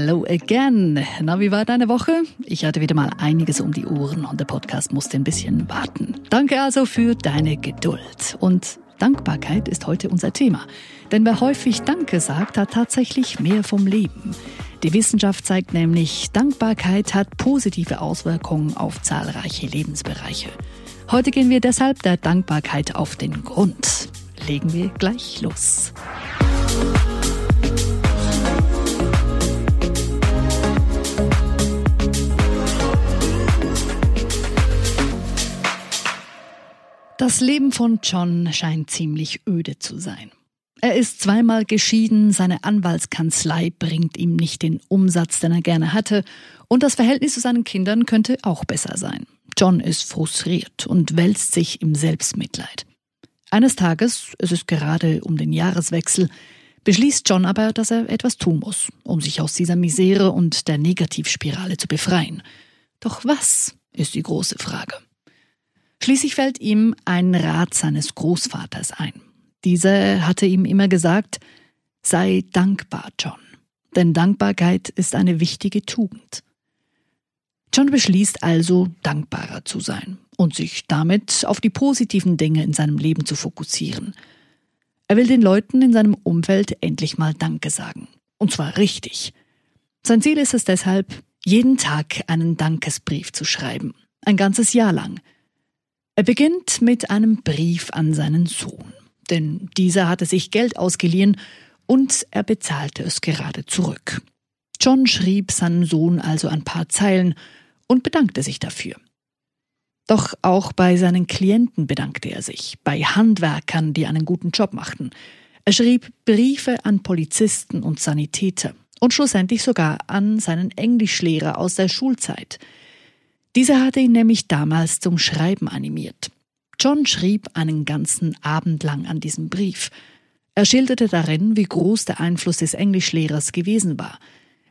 Hello again. Na, wie war deine Woche? Ich hatte wieder mal einiges um die Ohren und der Podcast musste ein bisschen warten. Danke also für deine Geduld. Und Dankbarkeit ist heute unser Thema. Denn wer häufig Danke sagt, hat tatsächlich mehr vom Leben. Die Wissenschaft zeigt nämlich, Dankbarkeit hat positive Auswirkungen auf zahlreiche Lebensbereiche. Heute gehen wir deshalb der Dankbarkeit auf den Grund. Legen wir gleich los. Das Leben von John scheint ziemlich öde zu sein. Er ist zweimal geschieden, seine Anwaltskanzlei bringt ihm nicht den Umsatz, den er gerne hatte, und das Verhältnis zu seinen Kindern könnte auch besser sein. John ist frustriert und wälzt sich im Selbstmitleid. Eines Tages, es ist gerade um den Jahreswechsel, beschließt John aber, dass er etwas tun muss, um sich aus dieser Misere und der Negativspirale zu befreien. Doch was ist die große Frage. Schließlich fällt ihm ein Rat seines Großvaters ein. Dieser hatte ihm immer gesagt, sei dankbar, John, denn Dankbarkeit ist eine wichtige Tugend. John beschließt also, dankbarer zu sein und sich damit auf die positiven Dinge in seinem Leben zu fokussieren. Er will den Leuten in seinem Umfeld endlich mal Danke sagen. Und zwar richtig. Sein Ziel ist es deshalb, jeden Tag einen Dankesbrief zu schreiben. Ein ganzes Jahr lang. Er beginnt mit einem Brief an seinen Sohn, denn dieser hatte sich Geld ausgeliehen und er bezahlte es gerade zurück. John schrieb seinem Sohn also ein paar Zeilen und bedankte sich dafür. Doch auch bei seinen Klienten bedankte er sich, bei Handwerkern, die einen guten Job machten. Er schrieb Briefe an Polizisten und Sanitäter und schlussendlich sogar an seinen Englischlehrer aus der Schulzeit – dieser hatte ihn nämlich damals zum Schreiben animiert. John schrieb einen ganzen Abend lang an diesem Brief. Er schilderte darin, wie groß der Einfluss des Englischlehrers gewesen war,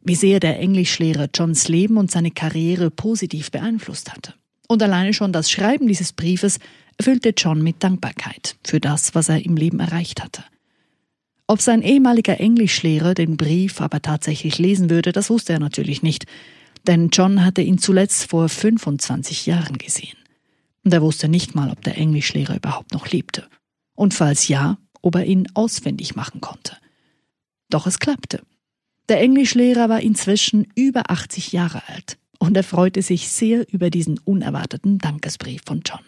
wie sehr der Englischlehrer Johns Leben und seine Karriere positiv beeinflusst hatte. Und alleine schon das Schreiben dieses Briefes erfüllte John mit Dankbarkeit für das, was er im Leben erreicht hatte. Ob sein ehemaliger Englischlehrer den Brief aber tatsächlich lesen würde, das wusste er natürlich nicht denn John hatte ihn zuletzt vor 25 Jahren gesehen. Und er wusste nicht mal, ob der Englischlehrer überhaupt noch lebte. Und falls ja, ob er ihn auswendig machen konnte. Doch es klappte. Der Englischlehrer war inzwischen über 80 Jahre alt und er freute sich sehr über diesen unerwarteten Dankesbrief von John.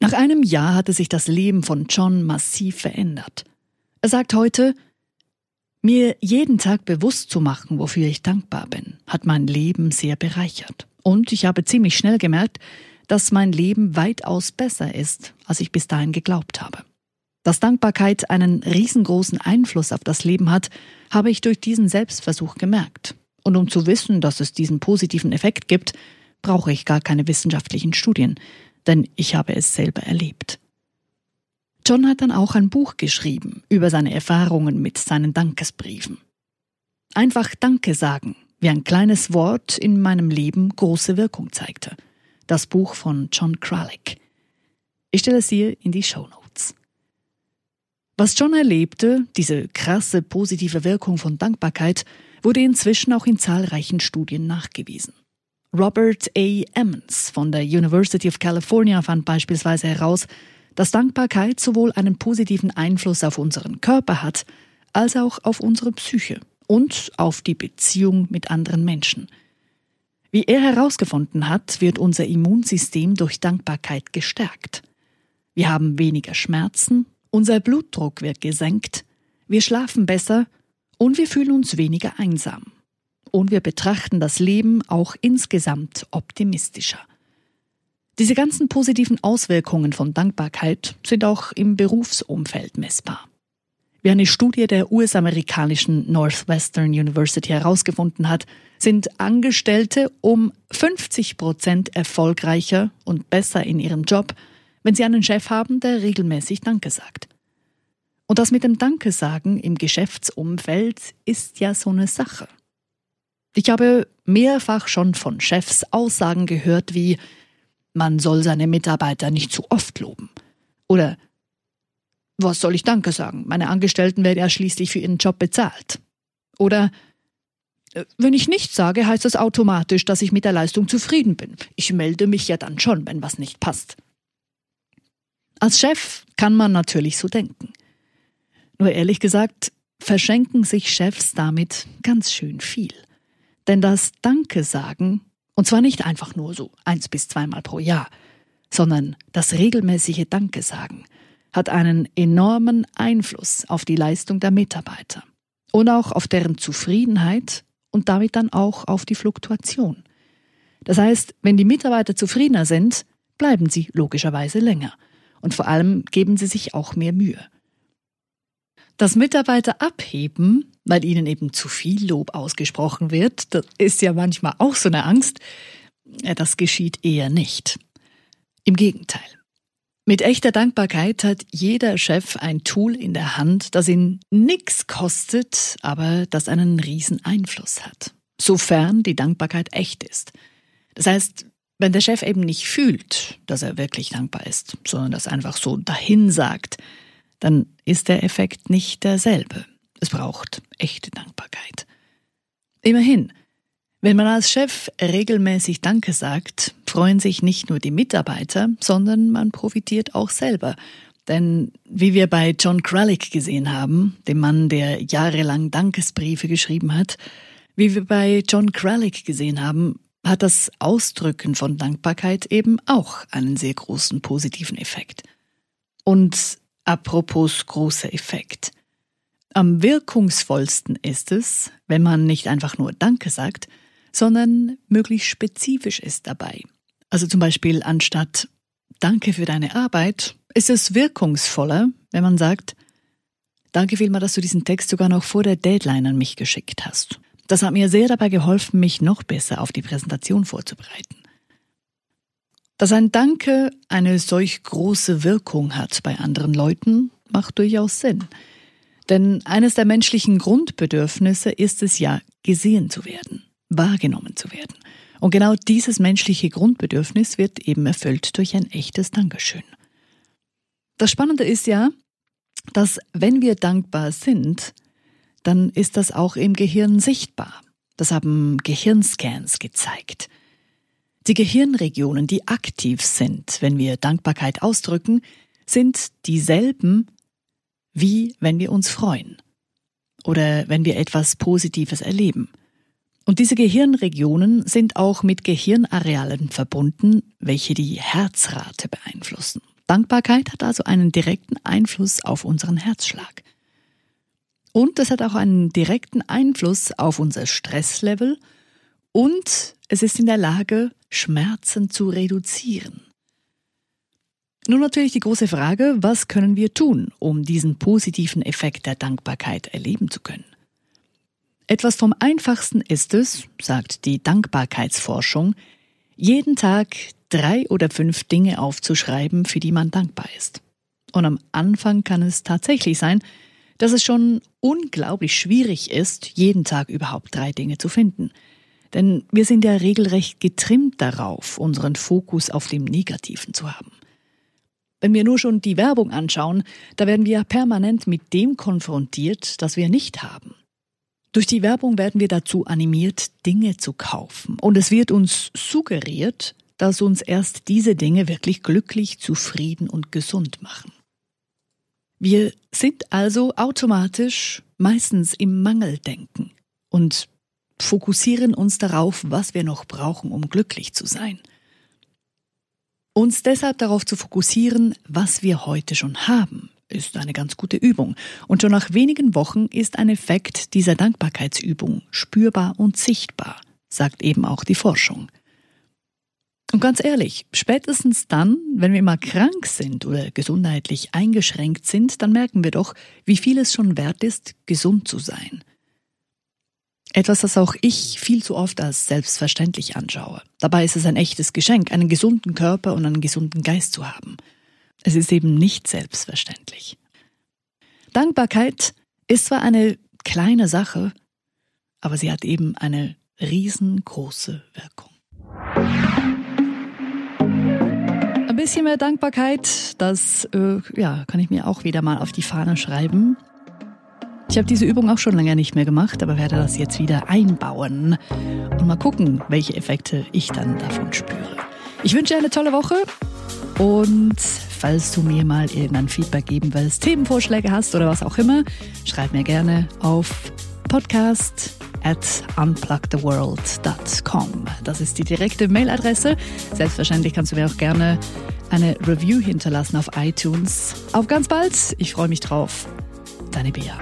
Nach einem Jahr hatte sich das Leben von John massiv verändert. Er sagt heute, mir jeden Tag bewusst zu machen, wofür ich dankbar bin, hat mein Leben sehr bereichert. Und ich habe ziemlich schnell gemerkt, dass mein Leben weitaus besser ist, als ich bis dahin geglaubt habe. Dass Dankbarkeit einen riesengroßen Einfluss auf das Leben hat, habe ich durch diesen Selbstversuch gemerkt. Und um zu wissen, dass es diesen positiven Effekt gibt, brauche ich gar keine wissenschaftlichen Studien, denn ich habe es selber erlebt. John hat dann auch ein Buch geschrieben über seine Erfahrungen mit seinen Dankesbriefen. Einfach Danke sagen, wie ein kleines Wort in meinem Leben große Wirkung zeigte. Das Buch von John Kralik. Ich stelle es hier in die Show Notes. Was John erlebte, diese krasse positive Wirkung von Dankbarkeit, wurde inzwischen auch in zahlreichen Studien nachgewiesen. Robert A. Emmons von der University of California fand beispielsweise heraus, dass Dankbarkeit sowohl einen positiven Einfluss auf unseren Körper hat, als auch auf unsere Psyche und auf die Beziehung mit anderen Menschen. Wie er herausgefunden hat, wird unser Immunsystem durch Dankbarkeit gestärkt. Wir haben weniger Schmerzen, unser Blutdruck wird gesenkt, wir schlafen besser und wir fühlen uns weniger einsam. Und wir betrachten das Leben auch insgesamt optimistischer. Diese ganzen positiven Auswirkungen von Dankbarkeit sind auch im Berufsumfeld messbar. Wie eine Studie der US-amerikanischen Northwestern University herausgefunden hat, sind Angestellte um 50 Prozent erfolgreicher und besser in ihrem Job, wenn sie einen Chef haben, der regelmäßig Danke sagt. Und das mit dem Danke sagen im Geschäftsumfeld ist ja so eine Sache. Ich habe mehrfach schon von Chefs Aussagen gehört wie man soll seine Mitarbeiter nicht zu oft loben. Oder was soll ich Danke sagen? Meine Angestellten werden ja schließlich für ihren Job bezahlt. Oder Äh, wenn ich nichts sage, heißt das automatisch, dass ich mit der Leistung zufrieden bin. Ich melde mich ja dann schon, wenn was nicht passt. Als Chef kann man natürlich so denken. Nur ehrlich gesagt, verschenken sich Chefs damit ganz schön viel. Denn das Danke sagen, und zwar nicht einfach nur so eins bis zweimal pro Jahr, sondern das regelmäßige Danke sagen, hat einen enormen Einfluss auf die Leistung der Mitarbeiter und auch auf deren Zufriedenheit und damit dann auch auf die Fluktuation. Das heißt, wenn die Mitarbeiter zufriedener sind, bleiben sie logischerweise länger und vor allem geben sie sich auch mehr Mühe. Dass Mitarbeiter abheben, weil ihnen eben zu viel Lob ausgesprochen wird, das ist ja manchmal auch so eine Angst, das geschieht eher nicht. Im Gegenteil. Mit echter Dankbarkeit hat jeder Chef ein Tool in der Hand, das ihn nichts kostet, aber das einen riesen Einfluss hat. Sofern die Dankbarkeit echt ist. Das heißt, wenn der Chef eben nicht fühlt, dass er wirklich dankbar ist, sondern das einfach so dahin sagt, dann ist der Effekt nicht derselbe. Es braucht echte Dankbarkeit. Immerhin, wenn man als Chef regelmäßig Danke sagt, freuen sich nicht nur die Mitarbeiter, sondern man profitiert auch selber. Denn wie wir bei John Kralik gesehen haben, dem Mann, der jahrelang Dankesbriefe geschrieben hat, wie wir bei John Kralik gesehen haben, hat das Ausdrücken von Dankbarkeit eben auch einen sehr großen positiven Effekt. Und apropos großer Effekt. Am wirkungsvollsten ist es, wenn man nicht einfach nur Danke sagt, sondern möglichst spezifisch ist dabei. Also zum Beispiel anstatt Danke für deine Arbeit ist es wirkungsvoller, wenn man sagt, Danke vielmal, dass du diesen Text sogar noch vor der Deadline an mich geschickt hast. Das hat mir sehr dabei geholfen, mich noch besser auf die Präsentation vorzubereiten. Dass ein Danke eine solch große Wirkung hat bei anderen Leuten, macht durchaus Sinn. Denn eines der menschlichen Grundbedürfnisse ist es ja, gesehen zu werden wahrgenommen zu werden. Und genau dieses menschliche Grundbedürfnis wird eben erfüllt durch ein echtes Dankeschön. Das Spannende ist ja, dass wenn wir dankbar sind, dann ist das auch im Gehirn sichtbar. Das haben Gehirnscans gezeigt. Die Gehirnregionen, die aktiv sind, wenn wir Dankbarkeit ausdrücken, sind dieselben, wie wenn wir uns freuen oder wenn wir etwas Positives erleben. Und diese Gehirnregionen sind auch mit Gehirnarealen verbunden, welche die Herzrate beeinflussen. Dankbarkeit hat also einen direkten Einfluss auf unseren Herzschlag. Und es hat auch einen direkten Einfluss auf unser Stresslevel und es ist in der Lage, Schmerzen zu reduzieren. Nun natürlich die große Frage, was können wir tun, um diesen positiven Effekt der Dankbarkeit erleben zu können? Etwas vom Einfachsten ist es, sagt die Dankbarkeitsforschung, jeden Tag drei oder fünf Dinge aufzuschreiben, für die man dankbar ist. Und am Anfang kann es tatsächlich sein, dass es schon unglaublich schwierig ist, jeden Tag überhaupt drei Dinge zu finden. Denn wir sind ja regelrecht getrimmt darauf, unseren Fokus auf dem Negativen zu haben. Wenn wir nur schon die Werbung anschauen, da werden wir permanent mit dem konfrontiert, das wir nicht haben. Durch die Werbung werden wir dazu animiert, Dinge zu kaufen. Und es wird uns suggeriert, dass uns erst diese Dinge wirklich glücklich, zufrieden und gesund machen. Wir sind also automatisch meistens im Mangeldenken und fokussieren uns darauf, was wir noch brauchen, um glücklich zu sein. Uns deshalb darauf zu fokussieren, was wir heute schon haben, ist eine ganz gute Übung. Und schon nach wenigen Wochen ist ein Effekt dieser Dankbarkeitsübung spürbar und sichtbar, sagt eben auch die Forschung. Und ganz ehrlich, spätestens dann, wenn wir mal krank sind oder gesundheitlich eingeschränkt sind, dann merken wir doch, wie viel es schon wert ist, gesund zu sein. Etwas, das auch ich viel zu oft als selbstverständlich anschaue. Dabei ist es ein echtes Geschenk, einen gesunden Körper und einen gesunden Geist zu haben. Es ist eben nicht selbstverständlich. Dankbarkeit ist zwar eine kleine Sache, aber sie hat eben eine riesengroße Wirkung. Ein bisschen mehr Dankbarkeit, das äh, ja, kann ich mir auch wieder mal auf die Fahne schreiben. Ich habe diese Übung auch schon länger nicht mehr gemacht, aber werde das jetzt wieder einbauen und mal gucken, welche Effekte ich dann davon spüre. Ich wünsche dir eine tolle Woche und falls du mir mal irgendein Feedback geben willst, Themenvorschläge hast oder was auch immer, schreib mir gerne auf podcast at unplugtheworld.com. Das ist die direkte Mailadresse. Selbstverständlich kannst du mir auch gerne eine Review hinterlassen auf iTunes. Auf ganz bald. Ich freue mich drauf. Deine Bea.